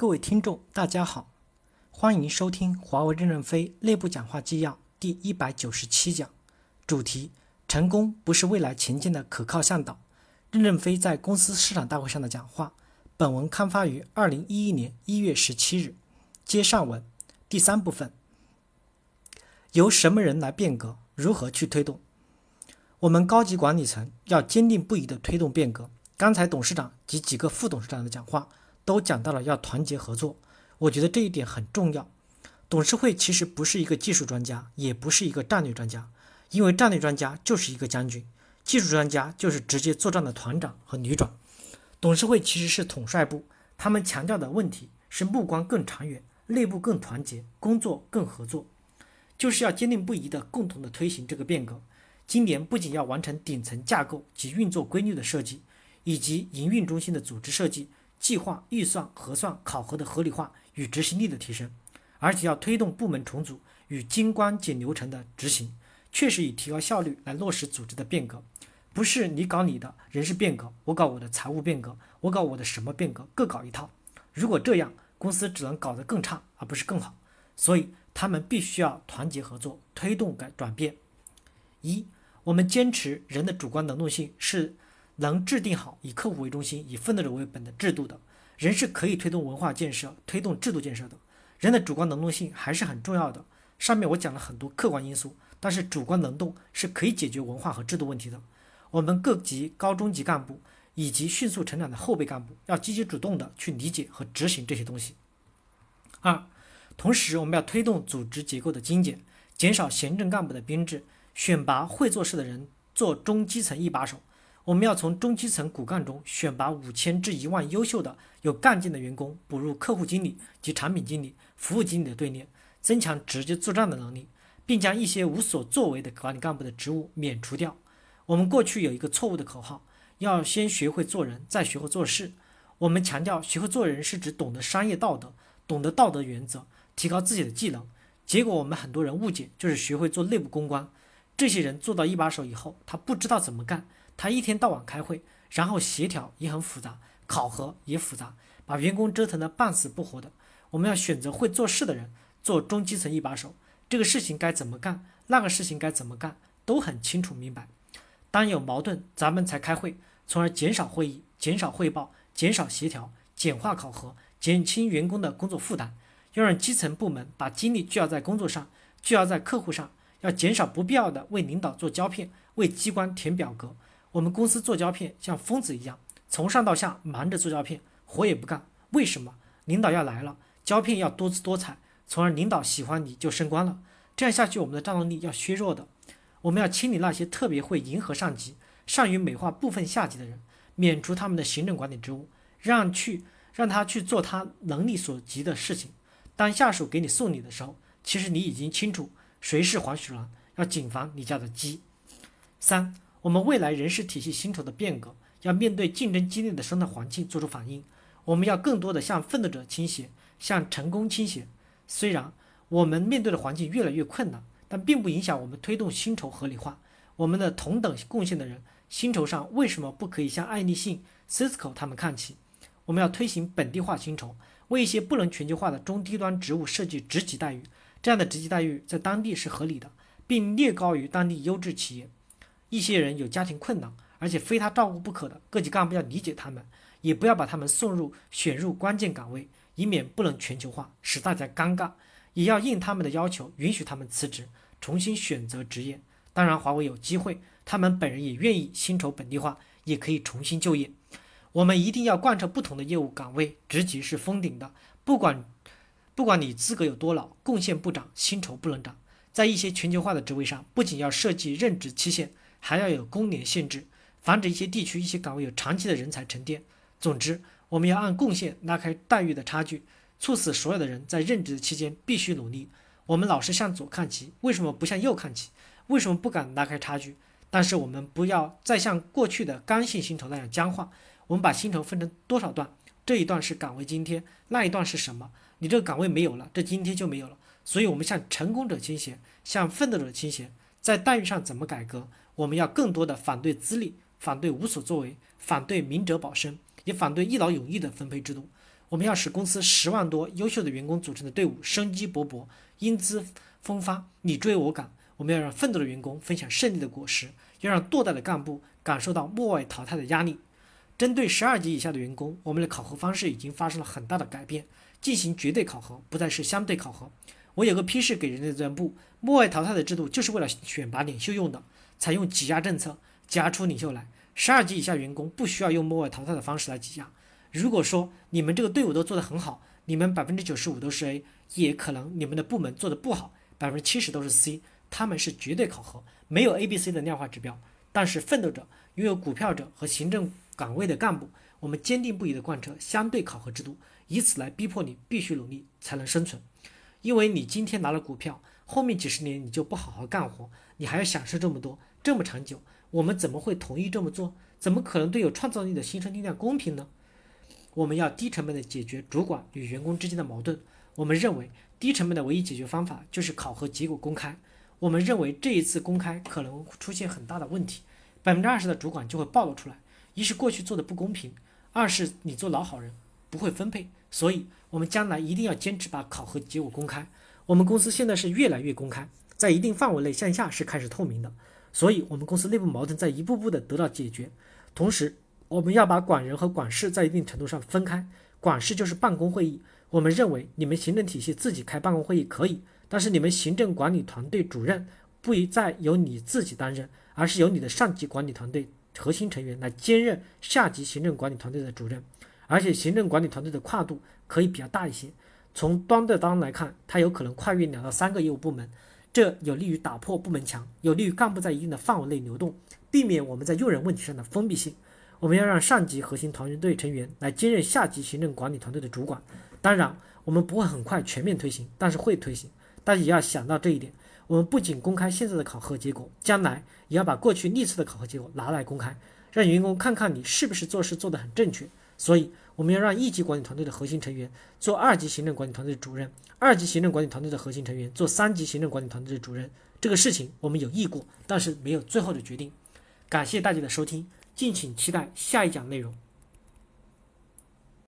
各位听众，大家好，欢迎收听华为任正非内部讲话纪要第一百九十七讲，主题：成功不是未来前进的可靠向导。任正非在公司市场大会上的讲话。本文刊发于二零一一年一月十七日。接上文，第三部分：由什么人来变革？如何去推动？我们高级管理层要坚定不移地推动变革。刚才董事长及几个副董事长的讲话。都讲到了要团结合作，我觉得这一点很重要。董事会其实不是一个技术专家，也不是一个战略专家，因为战略专家就是一个将军，技术专家就是直接作战的团长和旅长。董事会其实是统帅部，他们强调的问题是目光更长远，内部更团结，工作更合作，就是要坚定不移的共同的推行这个变革。今年不仅要完成顶层架构及运作规律的设计，以及营运中心的组织设计。计划、预算、核算、考核的合理化与执行力的提升，而且要推动部门重组与精关简流程的执行，确实以提高效率来落实组织的变革，不是你搞你的人事变革，我搞我的财务变革，我搞我的什么变革，各搞一套。如果这样，公司只能搞得更差，而不是更好。所以他们必须要团结合作，推动改转变。一，我们坚持人的主观能动性是。能制定好以客户为中心、以奋斗者为本的制度的人是可以推动文化建设、推动制度建设的。人的主观能动性还是很重要的。上面我讲了很多客观因素，但是主观能动是可以解决文化和制度问题的。我们各级高中级干部以及迅速成长的后备干部要积极主动的去理解和执行这些东西。二，同时我们要推动组织结构的精简，减少行政干部的编制，选拔会做事的人做中基层一把手。我们要从中基层骨干中选拔五千至一万优秀的有干劲的员工，补入客户经理及产品经理、服务经理的队列，增强直接作战的能力，并将一些无所作为的管理干部的职务免除掉。我们过去有一个错误的口号，要先学会做人，再学会做事。我们强调学会做人是指懂得商业道德，懂得道德原则，提高自己的技能。结果我们很多人误解，就是学会做内部公关。这些人做到一把手以后，他不知道怎么干。他一天到晚开会，然后协调也很复杂，考核也复杂，把员工折腾得半死不活的。我们要选择会做事的人做中基层一把手，这个事情该怎么干，那个事情该怎么干，都很清楚明白。当有矛盾，咱们才开会，从而减少会议、减少汇报、减少协调、简化考核，减轻员工的工作负担。要让基层部门把精力聚焦在工作上，聚焦在客户上，要减少不必要的为领导做胶片，为机关填表格。我们公司做胶片像疯子一样，从上到下忙着做胶片，活也不干。为什么？领导要来了，胶片要多姿多彩，从而领导喜欢你就升官了。这样下去，我们的战斗力要削弱的。我们要清理那些特别会迎合上级、善于美化部分下级的人，免除他们的行政管理职务，让去让他去做他能力所及的事情。当下属给你送礼的时候，其实你已经清楚谁是黄鼠狼，要谨防你家的鸡。三。我们未来人事体系薪酬的变革，要面对竞争激烈的生态环境做出反应。我们要更多的向奋斗者倾斜，向成功倾斜。虽然我们面对的环境越来越困难，但并不影响我们推动薪酬合理化。我们的同等贡献的人，薪酬上为什么不可以向爱立信、Cisco 他们看齐？我们要推行本地化薪酬，为一些不能全球化的中低端职务设计职级待遇。这样的职级待遇在当地是合理的，并略高于当地优质企业。一些人有家庭困难，而且非他照顾不可的，各级干部要理解他们，也不要把他们送入选入关键岗位，以免不能全球化，使大家尴尬。也要应他们的要求，允许他们辞职，重新选择职业。当然，华为有机会，他们本人也愿意薪酬本地化，也可以重新就业。我们一定要贯彻不同的业务岗位，职级是封顶的，不管不管你资格有多老，贡献不涨，薪酬不能涨。在一些全球化的职位上，不仅要设计任职期限。还要有工龄限制，防止一些地区、一些岗位有长期的人才沉淀。总之，我们要按贡献拉开待遇的差距，促使所有的人在任职的期间必须努力。我们老是向左看齐，为什么不向右看齐？为什么不敢拉开差距？但是我们不要再像过去的刚性薪酬那样僵化。我们把薪酬分成多少段？这一段是岗位津贴，那一段是什么？你这个岗位没有了，这津贴就没有了。所以，我们向成功者倾斜，向奋斗者倾斜。在待遇上怎么改革？我们要更多的反对资历，反对无所作为，反对明哲保身，也反对一劳永逸的分配制度。我们要使公司十万多优秀的员工组成的队伍生机勃勃、英姿风发、你追我赶。我们要让奋斗的员工分享胜利的果实，要让堕代的干部感受到末位淘汰的压力。针对十二级以下的员工，我们的考核方式已经发生了很大的改变，进行绝对考核，不再是相对考核。我有个批示给人力资源部，末位淘汰的制度就是为了选拔领袖用的，采用挤压政策，挤压出领袖来。十二级以下员工不需要用末位淘汰的方式来挤压。如果说你们这个队伍都做得很好，你们百分之九十五都是 A，也可能你们的部门做得不好，百分之七十都是 C，他们是绝对考核，没有 A、B、C 的量化指标。但是奋斗者、拥有股票者和行政岗位的干部，我们坚定不移地贯彻相对考核制度，以此来逼迫你必须努力才能生存。因为你今天拿了股票，后面几十年你就不好好干活，你还要享受这么多，这么长久，我们怎么会同意这么做？怎么可能对有创造力的新生力量公平呢？我们要低成本的解决主管与员工之间的矛盾。我们认为低成本的唯一解决方法就是考核结果公开。我们认为这一次公开可能出现很大的问题，百分之二十的主管就会暴露出来。一是过去做的不公平，二是你做老好人不会分配。所以，我们将来一定要坚持把考核结果公开。我们公司现在是越来越公开，在一定范围内向下是开始透明的。所以，我们公司内部矛盾在一步步的得到解决，同时。我们要把管人和管事在一定程度上分开，管事就是办公会议。我们认为你们行政体系自己开办公会议可以，但是你们行政管理团队主任不一再由你自己担任，而是由你的上级管理团队核心成员来兼任下级行政管理团队的主任，而且行政管理团队的跨度可以比较大一些。从端对端来看，它有可能跨越两到三个业务部门，这有利于打破部门墙，有利于干部在一定的范围内流动，避免我们在用人问题上的封闭性。我们要让上级核心团队成员来兼任下级行政管理团队的主管。当然，我们不会很快全面推行，但是会推行。大家也要想到这一点。我们不仅公开现在的考核结果，将来也要把过去历次的考核结果拿来公开，让员工看看你是不是做事做得很正确。所以，我们要让一级管理团队的核心成员做二级行政管理团队的主任，二级行政管理团队的核心成员做三级行政管理团队的主任。这个事情我们有议过，但是没有最后的决定。感谢大家的收听。敬请期待下一讲内容。